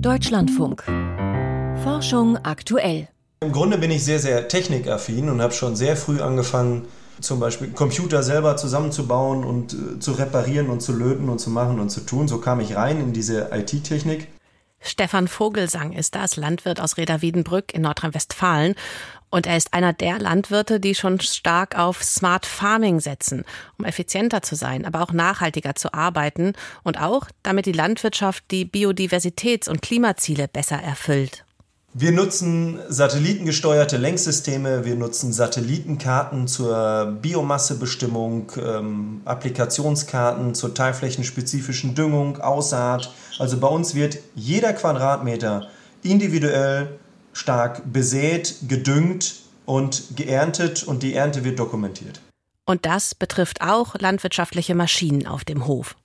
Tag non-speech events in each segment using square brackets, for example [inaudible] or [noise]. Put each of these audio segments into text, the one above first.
Deutschlandfunk. Forschung aktuell. Im Grunde bin ich sehr, sehr technikaffin und habe schon sehr früh angefangen, zum Beispiel Computer selber zusammenzubauen und äh, zu reparieren und zu löten und zu machen und zu tun. So kam ich rein in diese IT-Technik. Stefan Vogelsang ist das, Landwirt aus Reda-Wiedenbrück in Nordrhein-Westfalen. Und er ist einer der Landwirte, die schon stark auf Smart Farming setzen, um effizienter zu sein, aber auch nachhaltiger zu arbeiten und auch, damit die Landwirtschaft die Biodiversitäts- und Klimaziele besser erfüllt. Wir nutzen satellitengesteuerte Lenksysteme, wir nutzen Satellitenkarten zur Biomassebestimmung, ähm, Applikationskarten zur teilflächenspezifischen Düngung, Aussaat. Also bei uns wird jeder Quadratmeter individuell stark besät, gedüngt und geerntet und die Ernte wird dokumentiert. Und das betrifft auch landwirtschaftliche Maschinen auf dem Hof.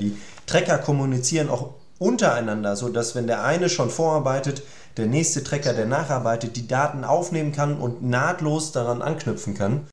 Die Trecker kommunizieren auch untereinander, sodass wenn der eine schon vorarbeitet, der nächste Trecker, der nacharbeitet, die Daten aufnehmen kann und nahtlos daran anknüpfen kann.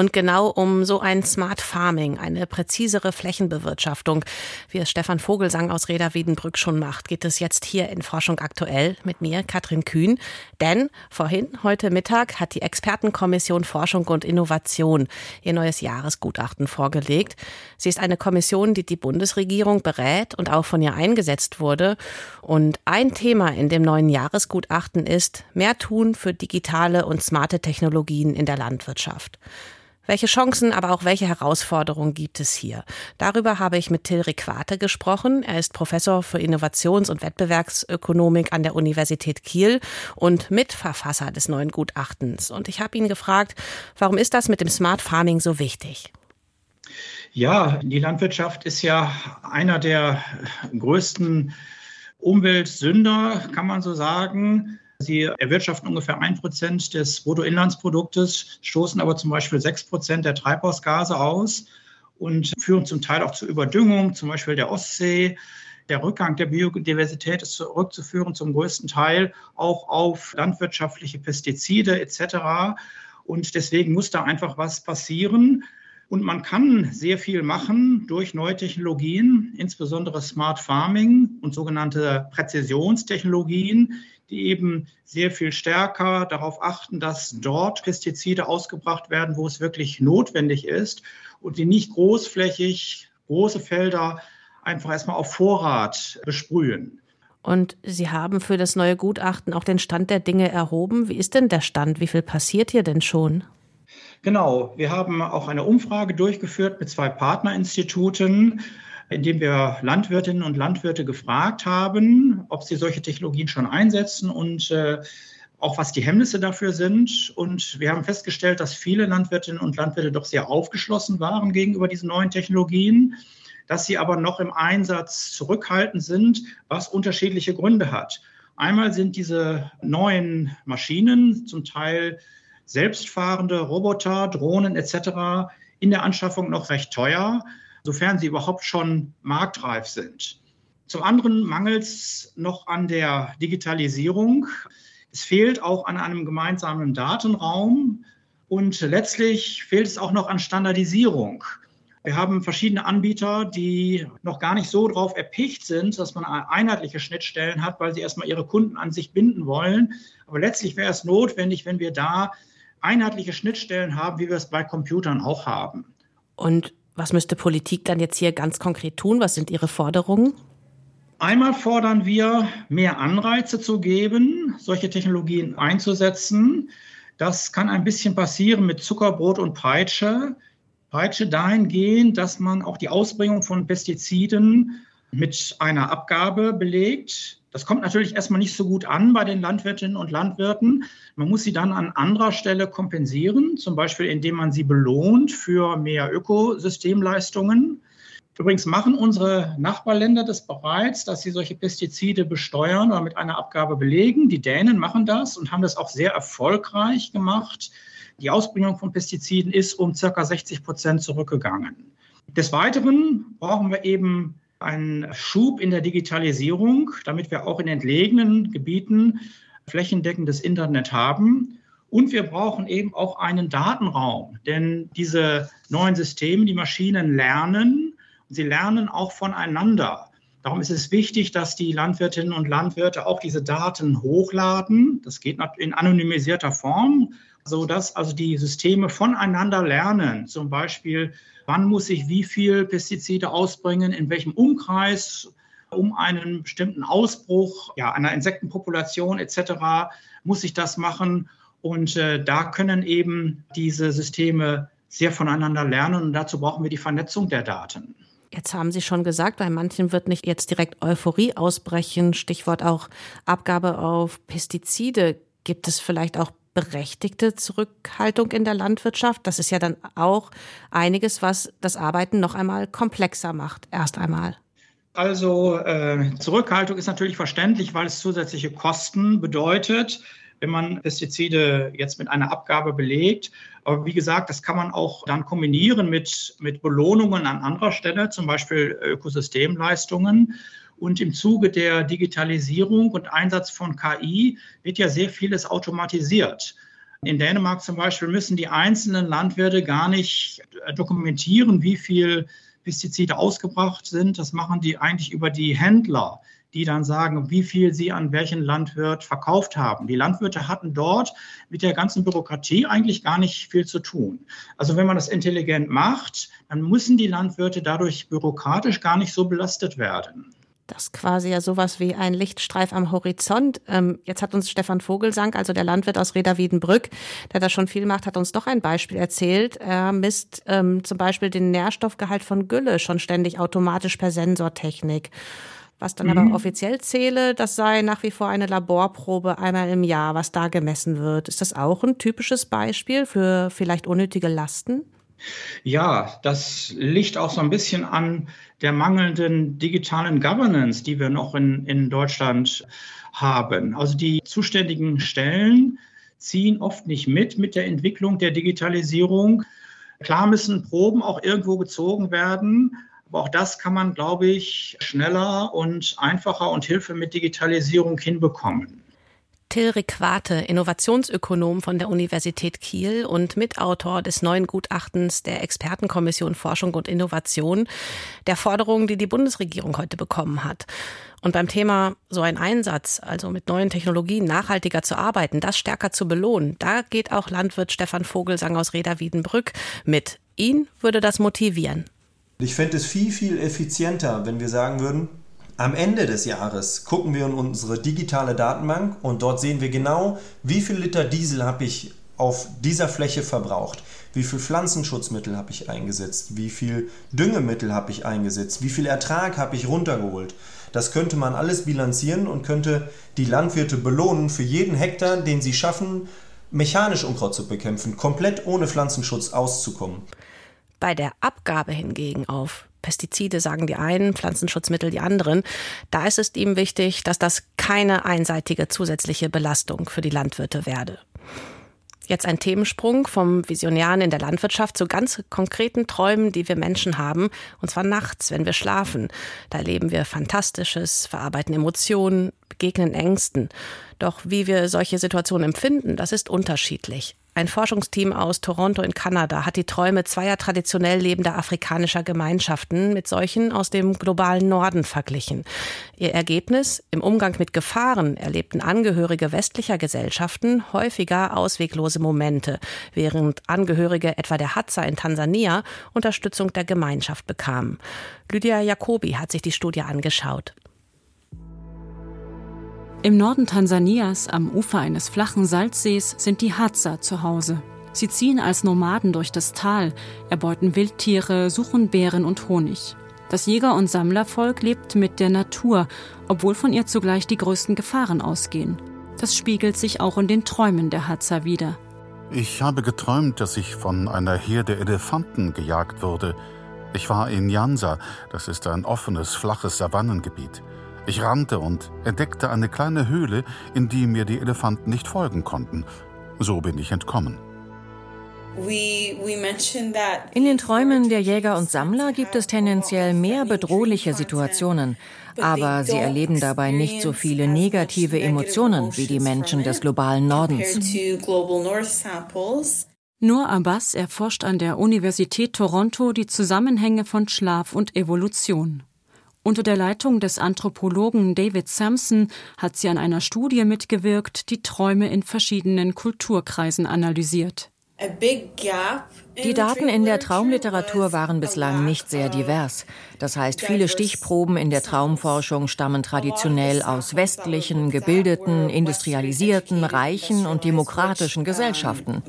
Und genau um so ein Smart Farming, eine präzisere Flächenbewirtschaftung, wie es Stefan Vogelsang aus Reda Wiedenbrück schon macht, geht es jetzt hier in Forschung aktuell mit mir, Katrin Kühn. Denn vorhin, heute Mittag, hat die Expertenkommission Forschung und Innovation ihr neues Jahresgutachten vorgelegt. Sie ist eine Kommission, die die Bundesregierung berät und auch von ihr eingesetzt wurde. Und ein Thema in dem neuen Jahresgutachten ist, mehr tun für digitale und smarte Technologien in der Landwirtschaft. Welche Chancen, aber auch welche Herausforderungen gibt es hier? Darüber habe ich mit Till Requate gesprochen. Er ist Professor für Innovations- und Wettbewerbsökonomik an der Universität Kiel und Mitverfasser des neuen Gutachtens. Und ich habe ihn gefragt, warum ist das mit dem Smart Farming so wichtig? Ja, die Landwirtschaft ist ja einer der größten Umweltsünder, kann man so sagen. Sie erwirtschaften ungefähr ein Prozent des Bruttoinlandsproduktes, stoßen aber zum Beispiel sechs Prozent der Treibhausgase aus und führen zum Teil auch zur Überdüngung, zum Beispiel der Ostsee. Der Rückgang der Biodiversität ist zurückzuführen zum größten Teil auch auf landwirtschaftliche Pestizide etc. Und deswegen muss da einfach was passieren. Und man kann sehr viel machen durch neue Technologien, insbesondere Smart Farming und sogenannte Präzisionstechnologien, die eben sehr viel stärker darauf achten, dass dort Pestizide ausgebracht werden, wo es wirklich notwendig ist und die nicht großflächig große Felder einfach erstmal auf Vorrat besprühen. Und Sie haben für das neue Gutachten auch den Stand der Dinge erhoben. Wie ist denn der Stand? Wie viel passiert hier denn schon? Genau, wir haben auch eine Umfrage durchgeführt mit zwei Partnerinstituten indem wir Landwirtinnen und Landwirte gefragt haben, ob sie solche Technologien schon einsetzen und äh, auch was die Hemmnisse dafür sind. Und wir haben festgestellt, dass viele Landwirtinnen und Landwirte doch sehr aufgeschlossen waren gegenüber diesen neuen Technologien, dass sie aber noch im Einsatz zurückhaltend sind, was unterschiedliche Gründe hat. Einmal sind diese neuen Maschinen, zum Teil selbstfahrende Roboter, Drohnen etc., in der Anschaffung noch recht teuer sofern sie überhaupt schon marktreif sind. Zum anderen mangelt es noch an der Digitalisierung. Es fehlt auch an einem gemeinsamen Datenraum und letztlich fehlt es auch noch an Standardisierung. Wir haben verschiedene Anbieter, die noch gar nicht so drauf erpicht sind, dass man einheitliche Schnittstellen hat, weil sie erstmal ihre Kunden an sich binden wollen. Aber letztlich wäre es notwendig, wenn wir da einheitliche Schnittstellen haben, wie wir es bei Computern auch haben. Und was müsste Politik dann jetzt hier ganz konkret tun? Was sind Ihre Forderungen? Einmal fordern wir, mehr Anreize zu geben, solche Technologien einzusetzen. Das kann ein bisschen passieren mit Zuckerbrot und Peitsche. Peitsche dahingehend, dass man auch die Ausbringung von Pestiziden mit einer Abgabe belegt. Das kommt natürlich erstmal nicht so gut an bei den Landwirtinnen und Landwirten. Man muss sie dann an anderer Stelle kompensieren, zum Beispiel indem man sie belohnt für mehr Ökosystemleistungen. Übrigens machen unsere Nachbarländer das bereits, dass sie solche Pestizide besteuern oder mit einer Abgabe belegen. Die Dänen machen das und haben das auch sehr erfolgreich gemacht. Die Ausbringung von Pestiziden ist um circa 60 Prozent zurückgegangen. Des Weiteren brauchen wir eben einen Schub in der Digitalisierung, damit wir auch in entlegenen Gebieten flächendeckendes Internet haben. Und wir brauchen eben auch einen Datenraum, denn diese neuen Systeme, die Maschinen lernen, sie lernen auch voneinander. Darum ist es wichtig, dass die Landwirtinnen und Landwirte auch diese Daten hochladen. Das geht in anonymisierter Form, sodass also die Systeme voneinander lernen. Zum Beispiel, wann muss ich wie viel Pestizide ausbringen, in welchem Umkreis, um einen bestimmten Ausbruch ja, einer Insektenpopulation etc. muss ich das machen. Und äh, da können eben diese Systeme sehr voneinander lernen und dazu brauchen wir die Vernetzung der Daten. Jetzt haben Sie schon gesagt, bei manchen wird nicht jetzt direkt Euphorie ausbrechen. Stichwort auch Abgabe auf Pestizide. Gibt es vielleicht auch berechtigte Zurückhaltung in der Landwirtschaft? Das ist ja dann auch einiges, was das Arbeiten noch einmal komplexer macht. Erst einmal. Also äh, Zurückhaltung ist natürlich verständlich, weil es zusätzliche Kosten bedeutet wenn man Pestizide jetzt mit einer Abgabe belegt. Aber wie gesagt, das kann man auch dann kombinieren mit, mit Belohnungen an anderer Stelle, zum Beispiel Ökosystemleistungen. Und im Zuge der Digitalisierung und Einsatz von KI wird ja sehr vieles automatisiert. In Dänemark zum Beispiel müssen die einzelnen Landwirte gar nicht dokumentieren, wie viel Pestizide ausgebracht sind. Das machen die eigentlich über die Händler die dann sagen, wie viel sie an welchen Landwirt verkauft haben. Die Landwirte hatten dort mit der ganzen Bürokratie eigentlich gar nicht viel zu tun. Also wenn man das intelligent macht, dann müssen die Landwirte dadurch bürokratisch gar nicht so belastet werden. Das ist quasi ja sowas wie ein Lichtstreif am Horizont. Ähm, jetzt hat uns Stefan Vogelsang, also der Landwirt aus Reda-Wiedenbrück, der da schon viel macht, hat uns doch ein Beispiel erzählt. Er misst ähm, zum Beispiel den Nährstoffgehalt von Gülle schon ständig automatisch per Sensortechnik. Was dann mhm. aber offiziell zähle, das sei nach wie vor eine Laborprobe einmal im Jahr, was da gemessen wird. Ist das auch ein typisches Beispiel für vielleicht unnötige Lasten? Ja, das liegt auch so ein bisschen an der mangelnden digitalen Governance, die wir noch in, in Deutschland haben. Also die zuständigen Stellen ziehen oft nicht mit mit der Entwicklung der Digitalisierung. Klar müssen Proben auch irgendwo gezogen werden, aber auch das kann man, glaube ich, schneller und einfacher und Hilfe mit Digitalisierung hinbekommen. Till Requate, Innovationsökonom von der Universität Kiel und Mitautor des neuen Gutachtens der Expertenkommission Forschung und Innovation, der Forderung, die die Bundesregierung heute bekommen hat. Und beim Thema so ein Einsatz, also mit neuen Technologien nachhaltiger zu arbeiten, das stärker zu belohnen, da geht auch Landwirt Stefan Vogelsang aus Reda-Wiedenbrück mit. Ihn würde das motivieren. Ich fände es viel, viel effizienter, wenn wir sagen würden, am Ende des Jahres gucken wir in unsere digitale Datenbank und dort sehen wir genau, wie viel Liter Diesel habe ich auf dieser Fläche verbraucht, wie viel Pflanzenschutzmittel habe ich eingesetzt, wie viel Düngemittel habe ich eingesetzt, wie viel Ertrag habe ich runtergeholt. Das könnte man alles bilanzieren und könnte die Landwirte belohnen für jeden Hektar, den sie schaffen, mechanisch Unkraut zu bekämpfen, komplett ohne Pflanzenschutz auszukommen. Bei der Abgabe hingegen auf Pestizide sagen die einen, Pflanzenschutzmittel die anderen. Da ist es ihm wichtig, dass das keine einseitige zusätzliche Belastung für die Landwirte werde. Jetzt ein Themensprung vom Visionären in der Landwirtschaft zu ganz konkreten Träumen, die wir Menschen haben, und zwar nachts, wenn wir schlafen. Da erleben wir Fantastisches, verarbeiten Emotionen, begegnen Ängsten. Doch wie wir solche Situationen empfinden, das ist unterschiedlich. Ein Forschungsteam aus Toronto in Kanada hat die Träume zweier traditionell lebender afrikanischer Gemeinschaften mit solchen aus dem globalen Norden verglichen. Ihr Ergebnis? Im Umgang mit Gefahren erlebten Angehörige westlicher Gesellschaften häufiger ausweglose Momente, während Angehörige etwa der Hadza in Tansania Unterstützung der Gemeinschaft bekamen. Lydia Jacobi hat sich die Studie angeschaut. Im Norden Tansanias, am Ufer eines flachen Salzsees, sind die Hadza zu Hause. Sie ziehen als Nomaden durch das Tal, erbeuten Wildtiere, suchen Beeren und Honig. Das Jäger- und Sammlervolk lebt mit der Natur, obwohl von ihr zugleich die größten Gefahren ausgehen. Das spiegelt sich auch in den Träumen der Hadza wieder. Ich habe geträumt, dass ich von einer Herde Elefanten gejagt wurde. Ich war in Jansa, das ist ein offenes, flaches Savannengebiet. Ich rannte und entdeckte eine kleine Höhle, in die mir die Elefanten nicht folgen konnten. So bin ich entkommen. In den Träumen der Jäger und Sammler gibt es tendenziell mehr bedrohliche Situationen, aber sie erleben dabei nicht so viele negative Emotionen wie die Menschen des globalen Nordens. Nur Abbas erforscht an der Universität Toronto die Zusammenhänge von Schlaf und Evolution. Unter der Leitung des Anthropologen David Sampson hat sie an einer Studie mitgewirkt, die Träume in verschiedenen Kulturkreisen analysiert. Die Daten in der Traumliteratur waren bislang nicht sehr divers. Das heißt, viele Stichproben in der Traumforschung stammen traditionell aus westlichen, gebildeten, industrialisierten, reichen und demokratischen Gesellschaften.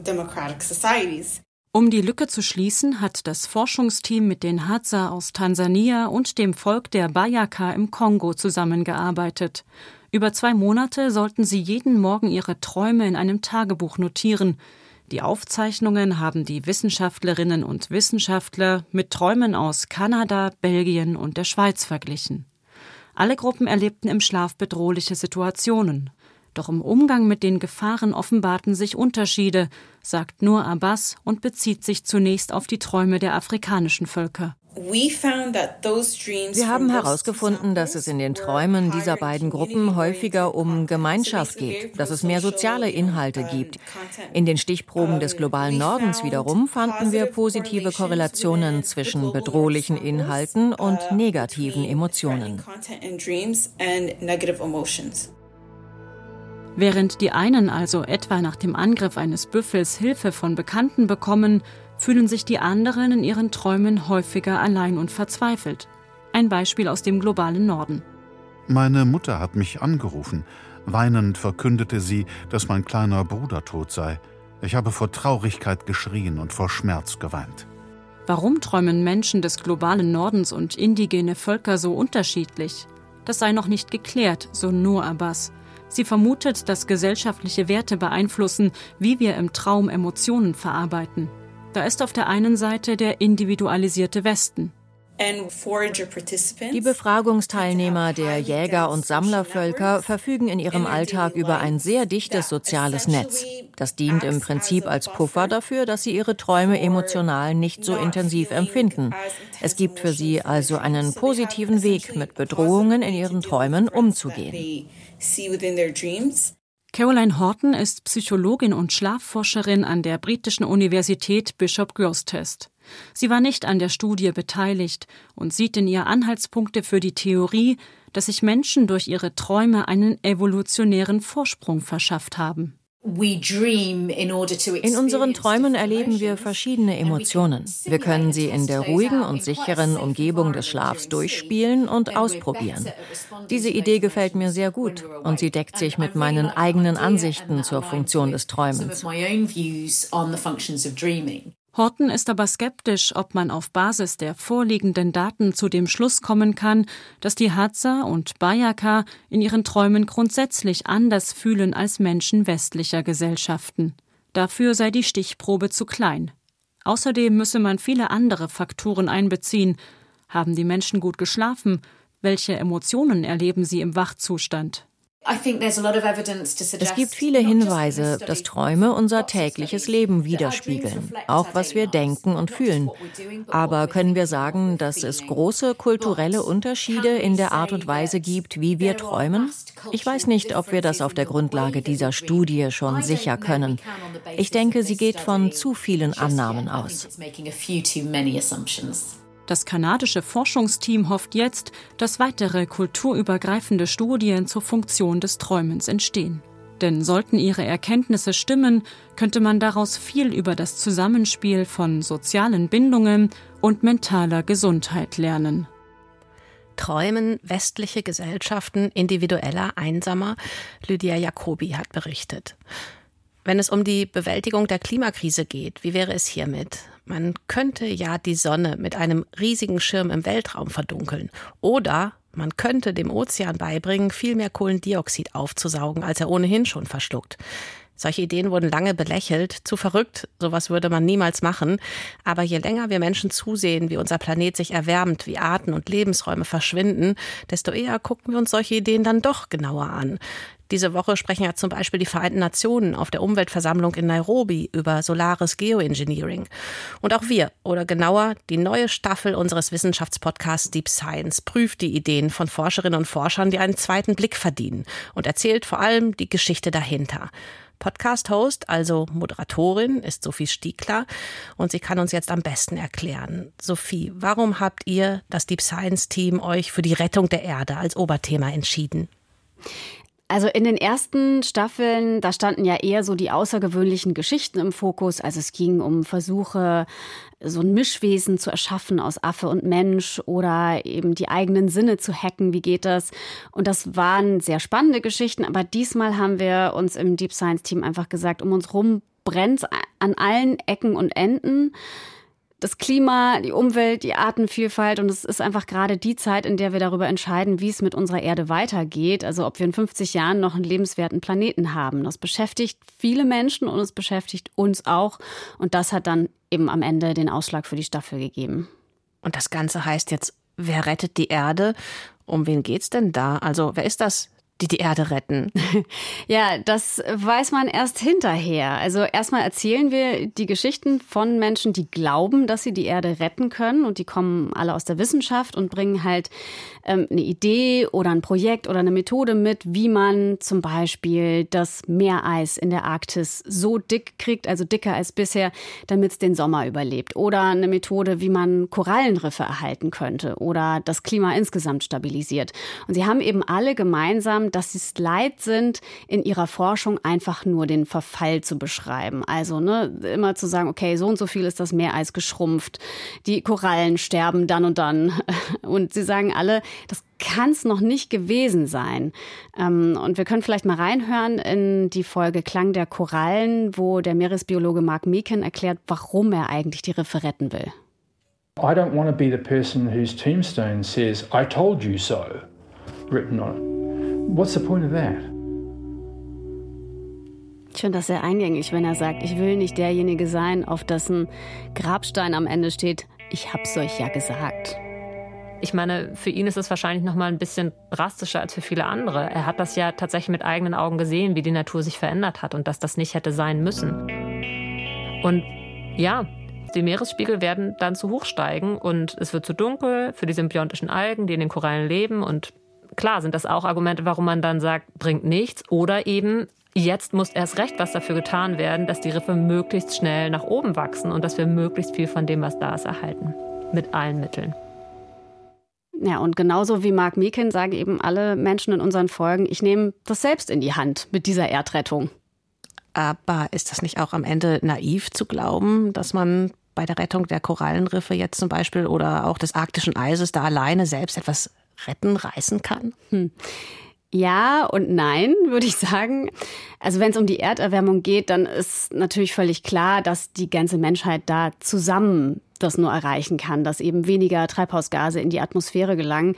Um die Lücke zu schließen, hat das Forschungsteam mit den Hadza aus Tansania und dem Volk der Bayaka im Kongo zusammengearbeitet. Über zwei Monate sollten sie jeden Morgen ihre Träume in einem Tagebuch notieren. Die Aufzeichnungen haben die Wissenschaftlerinnen und Wissenschaftler mit Träumen aus Kanada, Belgien und der Schweiz verglichen. Alle Gruppen erlebten im Schlaf bedrohliche Situationen. Doch im Umgang mit den Gefahren offenbarten sich Unterschiede, sagt Nur Abbas und bezieht sich zunächst auf die Träume der afrikanischen Völker. Wir haben herausgefunden, dass es in den Träumen dieser beiden Gruppen häufiger um Gemeinschaft geht, dass es mehr soziale Inhalte gibt. In den Stichproben des globalen Nordens wiederum fanden wir positive Korrelationen zwischen bedrohlichen Inhalten und negativen Emotionen. Während die einen also etwa nach dem Angriff eines Büffels Hilfe von Bekannten bekommen, fühlen sich die anderen in ihren Träumen häufiger allein und verzweifelt. Ein Beispiel aus dem globalen Norden. Meine Mutter hat mich angerufen. Weinend verkündete sie, dass mein kleiner Bruder tot sei. Ich habe vor Traurigkeit geschrien und vor Schmerz geweint. Warum träumen Menschen des globalen Nordens und indigene Völker so unterschiedlich? Das sei noch nicht geklärt, so Nur Abbas. Sie vermutet, dass gesellschaftliche Werte beeinflussen, wie wir im Traum Emotionen verarbeiten. Da ist auf der einen Seite der individualisierte Westen. Die Befragungsteilnehmer der Jäger- und Sammlervölker verfügen in ihrem Alltag über ein sehr dichtes soziales Netz. Das dient im Prinzip als Puffer dafür, dass sie ihre Träume emotional nicht so intensiv empfinden. Es gibt für sie also einen positiven Weg, mit Bedrohungen in ihren Träumen umzugehen. Caroline Horton ist Psychologin und Schlafforscherin an der britischen Universität Bishop Grosseteste. Sie war nicht an der Studie beteiligt und sieht in ihr Anhaltspunkte für die Theorie, dass sich Menschen durch ihre Träume einen evolutionären Vorsprung verschafft haben. In unseren Träumen erleben wir verschiedene Emotionen. Wir können sie in der ruhigen und sicheren Umgebung des Schlafs durchspielen und ausprobieren. Diese Idee gefällt mir sehr gut und sie deckt sich mit meinen eigenen Ansichten zur Funktion des Träumens. Horton ist aber skeptisch, ob man auf Basis der vorliegenden Daten zu dem Schluss kommen kann, dass die Hadza und Bayaka in ihren Träumen grundsätzlich anders fühlen als Menschen westlicher Gesellschaften. Dafür sei die Stichprobe zu klein. Außerdem müsse man viele andere Faktoren einbeziehen. Haben die Menschen gut geschlafen? Welche Emotionen erleben sie im Wachzustand? Es gibt viele Hinweise, dass Träume unser tägliches Leben widerspiegeln, auch was wir denken und fühlen. Aber können wir sagen, dass es große kulturelle Unterschiede in der Art und Weise gibt, wie wir träumen? Ich weiß nicht, ob wir das auf der Grundlage dieser Studie schon sicher können. Ich denke, sie geht von zu vielen Annahmen aus. Das kanadische Forschungsteam hofft jetzt, dass weitere kulturübergreifende Studien zur Funktion des Träumens entstehen. Denn sollten ihre Erkenntnisse stimmen, könnte man daraus viel über das Zusammenspiel von sozialen Bindungen und mentaler Gesundheit lernen. Träumen westliche Gesellschaften individueller, einsamer? Lydia Jacobi hat berichtet. Wenn es um die Bewältigung der Klimakrise geht, wie wäre es hiermit? Man könnte ja die Sonne mit einem riesigen Schirm im Weltraum verdunkeln. Oder man könnte dem Ozean beibringen, viel mehr Kohlendioxid aufzusaugen, als er ohnehin schon verschluckt. Solche Ideen wurden lange belächelt, zu verrückt, sowas würde man niemals machen. Aber je länger wir Menschen zusehen, wie unser Planet sich erwärmt, wie Arten und Lebensräume verschwinden, desto eher gucken wir uns solche Ideen dann doch genauer an. Diese Woche sprechen ja zum Beispiel die Vereinten Nationen auf der Umweltversammlung in Nairobi über solares Geoengineering. Und auch wir, oder genauer, die neue Staffel unseres Wissenschaftspodcasts Deep Science prüft die Ideen von Forscherinnen und Forschern, die einen zweiten Blick verdienen und erzählt vor allem die Geschichte dahinter. Podcast-Host, also Moderatorin, ist Sophie Stiegler und sie kann uns jetzt am besten erklären. Sophie, warum habt ihr, das Deep Science Team, euch für die Rettung der Erde als Oberthema entschieden? Also in den ersten Staffeln, da standen ja eher so die außergewöhnlichen Geschichten im Fokus. Also es ging um Versuche, so ein Mischwesen zu erschaffen aus Affe und Mensch oder eben die eigenen Sinne zu hacken. Wie geht das? Und das waren sehr spannende Geschichten. Aber diesmal haben wir uns im Deep Science Team einfach gesagt, um uns rum brennt an allen Ecken und Enden das Klima, die Umwelt, die Artenvielfalt. Und es ist einfach gerade die Zeit, in der wir darüber entscheiden, wie es mit unserer Erde weitergeht. Also ob wir in 50 Jahren noch einen lebenswerten Planeten haben. Das beschäftigt viele Menschen und es beschäftigt uns auch. Und das hat dann eben am Ende den Ausschlag für die Staffel gegeben. Und das Ganze heißt jetzt, wer rettet die Erde? Um wen geht's denn da? Also wer ist das die die Erde retten? [laughs] Ja, das weiß man erst hinterher. Also erstmal erzählen wir die Geschichten von Menschen, die glauben, dass sie die Erde retten können und die kommen alle aus der Wissenschaft und bringen halt ähm, eine Idee oder ein Projekt oder eine Methode mit, wie man zum Beispiel das Meereis in der Arktis so dick kriegt, also dicker als bisher, damit es den Sommer überlebt. Oder eine Methode, wie man Korallenriffe erhalten könnte oder das Klima insgesamt stabilisiert. Und sie haben eben alle gemeinsam dass sie es leid sind, in ihrer Forschung einfach nur den Verfall zu beschreiben. Also ne, immer zu sagen, okay, so und so viel ist das Meereis geschrumpft, die Korallen sterben dann und dann. [laughs] Und sie sagen alle, das kann es noch nicht gewesen sein. Ähm, und wir können vielleicht mal reinhören in die Folge Klang der Korallen, wo der Meeresbiologe Mark Meekin erklärt, warum er eigentlich die Riffe retten will. I don't want to be the person whose tombstone says, I told you so, written on it. What's the point of that? Ich finde das sehr eingängig, wenn er sagt, ich will nicht derjenige sein, auf dessen Grabstein am Ende steht, ich hab's euch ja gesagt. Ich meine, für ihn ist es wahrscheinlich noch mal ein bisschen drastischer als für viele andere. Er hat das ja tatsächlich mit eigenen Augen gesehen, wie die Natur sich verändert hat und dass das nicht hätte sein müssen. Und ja, die Meeresspiegel werden dann zu hoch steigen und es wird zu dunkel für die symbiontischen Algen, die in den Korallen leben und klar sind das auch Argumente, warum man dann sagt, bringt nichts oder eben Jetzt muss erst recht was dafür getan werden, dass die Riffe möglichst schnell nach oben wachsen und dass wir möglichst viel von dem, was da ist, erhalten. Mit allen Mitteln. Ja, und genauso wie Mark Meekin sagen eben alle Menschen in unseren Folgen, ich nehme das selbst in die Hand mit dieser Erdrettung. Aber ist das nicht auch am Ende naiv zu glauben, dass man bei der Rettung der Korallenriffe jetzt zum Beispiel oder auch des arktischen Eises da alleine selbst etwas retten, reißen kann? Hm. Ja und nein, [laughs] würde ich sagen. Also wenn es um die Erderwärmung geht, dann ist natürlich völlig klar, dass die ganze Menschheit da zusammen das nur erreichen kann, dass eben weniger Treibhausgase in die Atmosphäre gelangen.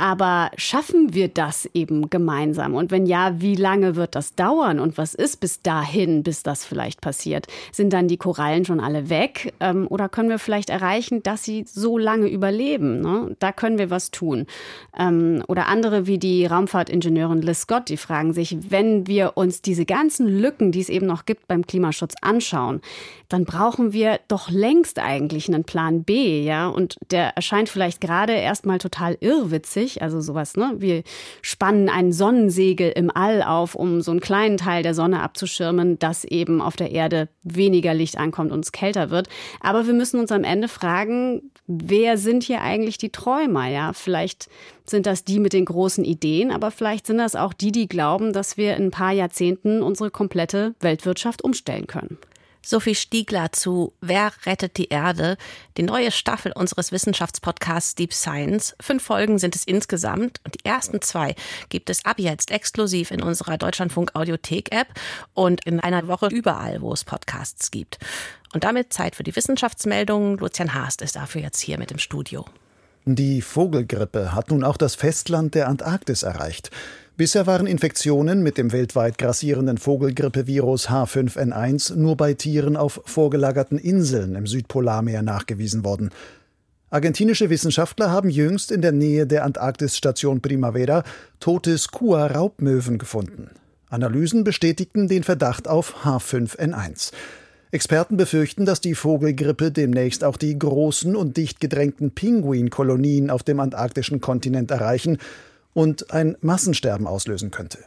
Aber schaffen wir das eben gemeinsam? Und wenn ja, wie lange wird das dauern? Und was ist bis dahin, bis das vielleicht passiert? Sind dann die Korallen schon alle weg? Ähm, oder können wir vielleicht erreichen, dass sie so lange überleben? Ne? Da können wir was tun. Ähm, oder andere wie die Raumfahrtingenieurin Liz Scott, die fragen sich, wenn wir uns diese ganzen Lücken, die es eben noch gibt beim Klimaschutz anschauen, dann brauchen wir doch längst eigentlich einen Plan B, ja? Und der erscheint vielleicht gerade erstmal total irrwitzig. Also sowas, ne? Wir spannen ein Sonnensegel im All auf, um so einen kleinen Teil der Sonne abzuschirmen, dass eben auf der Erde weniger Licht ankommt und es kälter wird. Aber wir müssen uns am Ende fragen, wer sind hier eigentlich die Träumer? Ja, vielleicht sind das die mit den großen Ideen, aber vielleicht sind das auch die, die glauben, dass wir in ein paar Jahrzehnten unsere komplette Weltwirtschaft umstellen können. Sophie Stiegler zu Wer rettet die Erde? Die neue Staffel unseres Wissenschaftspodcasts Deep Science. Fünf Folgen sind es insgesamt und die ersten zwei gibt es ab jetzt exklusiv in unserer Deutschlandfunk Audiothek App und in einer Woche überall, wo es Podcasts gibt. Und damit Zeit für die Wissenschaftsmeldungen. Lucian Haast ist dafür jetzt hier mit im Studio. Die Vogelgrippe hat nun auch das Festland der Antarktis erreicht. Bisher waren Infektionen mit dem weltweit grassierenden Vogelgrippevirus H5N1 nur bei Tieren auf vorgelagerten Inseln im Südpolarmeer nachgewiesen worden. Argentinische Wissenschaftler haben jüngst in der Nähe der Antarktisstation Primavera tote Skua-Raubmöwen gefunden. Analysen bestätigten den Verdacht auf H5N1. Experten befürchten, dass die Vogelgrippe demnächst auch die großen und dicht gedrängten Pinguinkolonien auf dem antarktischen Kontinent erreichen und ein Massensterben auslösen könnte.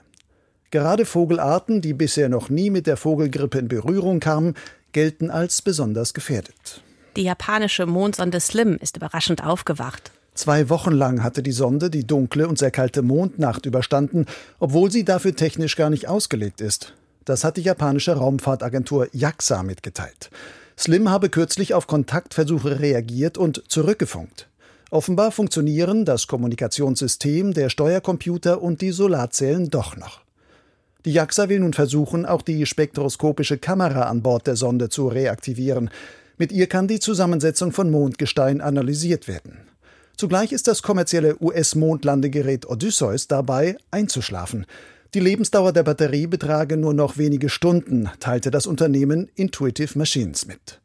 Gerade Vogelarten, die bisher noch nie mit der Vogelgrippe in Berührung kamen, gelten als besonders gefährdet. Die japanische Mondsonde Slim ist überraschend aufgewacht. Zwei Wochen lang hatte die Sonde die dunkle und sehr kalte Mondnacht überstanden, obwohl sie dafür technisch gar nicht ausgelegt ist. Das hat die japanische Raumfahrtagentur JAXA mitgeteilt. Slim habe kürzlich auf Kontaktversuche reagiert und zurückgefunkt. Offenbar funktionieren das Kommunikationssystem, der Steuercomputer und die Solarzellen doch noch. Die JAXA will nun versuchen, auch die spektroskopische Kamera an Bord der Sonde zu reaktivieren. Mit ihr kann die Zusammensetzung von Mondgestein analysiert werden. Zugleich ist das kommerzielle US-Mondlandegerät Odysseus dabei, einzuschlafen. Die Lebensdauer der Batterie betrage nur noch wenige Stunden, teilte das Unternehmen Intuitive Machines mit.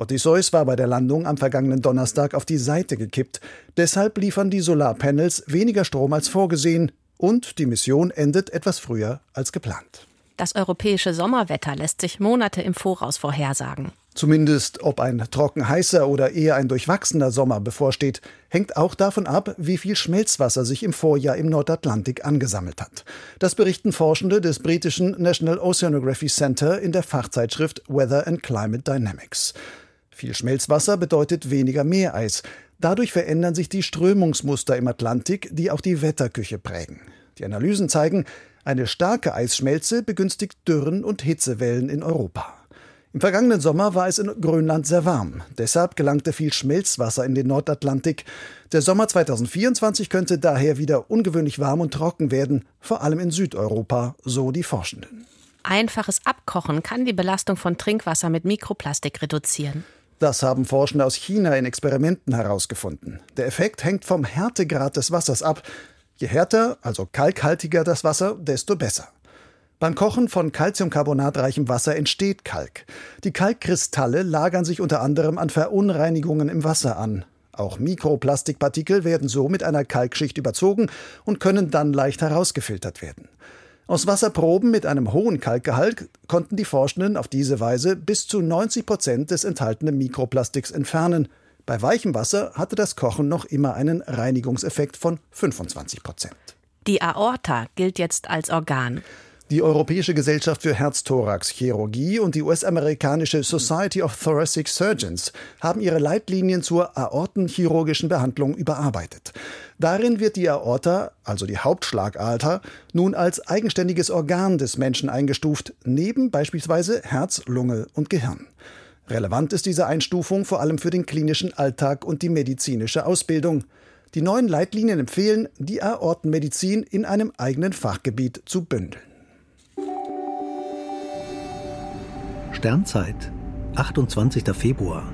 Odysseus war bei der Landung am vergangenen Donnerstag auf die Seite gekippt. Deshalb liefern die Solarpanels weniger Strom als vorgesehen und die Mission endet etwas früher als geplant. Das europäische Sommerwetter lässt sich Monate im Voraus vorhersagen. Zumindest ob ein trocken heißer oder eher ein durchwachsener Sommer bevorsteht, hängt auch davon ab, wie viel Schmelzwasser sich im Vorjahr im Nordatlantik angesammelt hat. Das berichten Forschende des britischen National Oceanography Center in der Fachzeitschrift Weather and Climate Dynamics. Viel Schmelzwasser bedeutet weniger Meereis. Dadurch verändern sich die Strömungsmuster im Atlantik, die auch die Wetterküche prägen. Die Analysen zeigen, eine starke Eisschmelze begünstigt Dürren und Hitzewellen in Europa. Im vergangenen Sommer war es in Grönland sehr warm. Deshalb gelangte viel Schmelzwasser in den Nordatlantik. Der Sommer 2024 könnte daher wieder ungewöhnlich warm und trocken werden, vor allem in Südeuropa, so die Forschenden. Einfaches Abkochen kann die Belastung von Trinkwasser mit Mikroplastik reduzieren. Das haben Forschende aus China in Experimenten herausgefunden. Der Effekt hängt vom Härtegrad des Wassers ab. Je härter, also kalkhaltiger das Wasser, desto besser. Beim Kochen von calciumcarbonatreichem Wasser entsteht Kalk. Die Kalkkristalle lagern sich unter anderem an Verunreinigungen im Wasser an. Auch Mikroplastikpartikel werden so mit einer Kalkschicht überzogen und können dann leicht herausgefiltert werden. Aus Wasserproben mit einem hohen Kalkgehalt konnten die Forschenden auf diese Weise bis zu 90 Prozent des enthaltenen Mikroplastiks entfernen. Bei weichem Wasser hatte das Kochen noch immer einen Reinigungseffekt von 25 Prozent. Die Aorta gilt jetzt als Organ. Die Europäische Gesellschaft für Herz-Thorax-Chirurgie und die US-amerikanische Society of Thoracic Surgeons haben ihre Leitlinien zur aortenchirurgischen Behandlung überarbeitet. Darin wird die Aorta, also die Hauptschlagader, nun als eigenständiges Organ des Menschen eingestuft, neben beispielsweise Herz, Lunge und Gehirn. Relevant ist diese Einstufung vor allem für den klinischen Alltag und die medizinische Ausbildung. Die neuen Leitlinien empfehlen, die Aortenmedizin in einem eigenen Fachgebiet zu bündeln. Sternzeit, 28. Februar.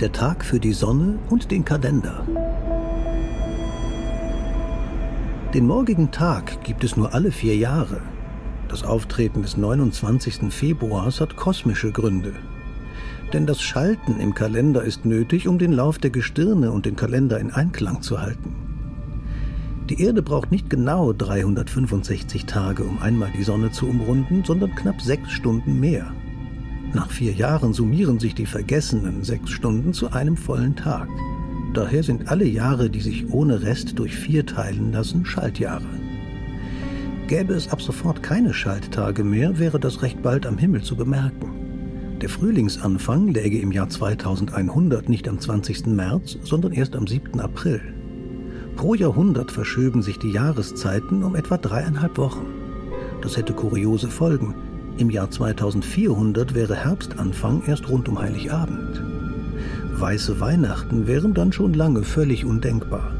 Der Tag für die Sonne und den Kalender. Den morgigen Tag gibt es nur alle vier Jahre. Das Auftreten des 29. Februars hat kosmische Gründe. Denn das Schalten im Kalender ist nötig, um den Lauf der Gestirne und den Kalender in Einklang zu halten. Die Erde braucht nicht genau 365 Tage, um einmal die Sonne zu umrunden, sondern knapp sechs Stunden mehr. Nach vier Jahren summieren sich die vergessenen sechs Stunden zu einem vollen Tag. Daher sind alle Jahre, die sich ohne Rest durch vier teilen lassen, Schaltjahre. Gäbe es ab sofort keine Schalttage mehr, wäre das recht bald am Himmel zu bemerken. Der Frühlingsanfang läge im Jahr 2100 nicht am 20. März, sondern erst am 7. April. Pro Jahrhundert verschöben sich die Jahreszeiten um etwa dreieinhalb Wochen. Das hätte kuriose Folgen. Im Jahr 2400 wäre Herbstanfang erst rund um Heiligabend. Weiße Weihnachten wären dann schon lange völlig undenkbar.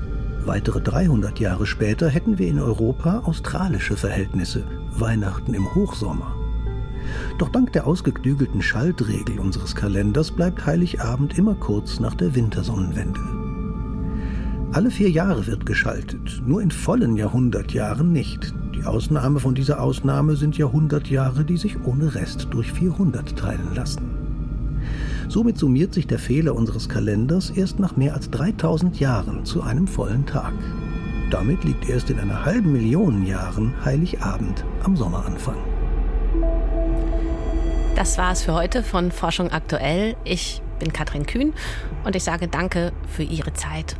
Weitere 300 Jahre später hätten wir in Europa australische Verhältnisse, Weihnachten im Hochsommer. Doch dank der ausgeklügelten Schaltregel unseres Kalenders bleibt Heiligabend immer kurz nach der Wintersonnenwende. Alle vier Jahre wird geschaltet, nur in vollen Jahrhundertjahren nicht. Die Ausnahme von dieser Ausnahme sind Jahrhundertjahre, die sich ohne Rest durch 400 teilen lassen. Somit summiert sich der Fehler unseres Kalenders erst nach mehr als 3000 Jahren zu einem vollen Tag. Damit liegt erst in einer halben Million Jahren Heiligabend am Sommeranfang. Das war es für heute von Forschung aktuell. Ich bin Katrin Kühn und ich sage danke für Ihre Zeit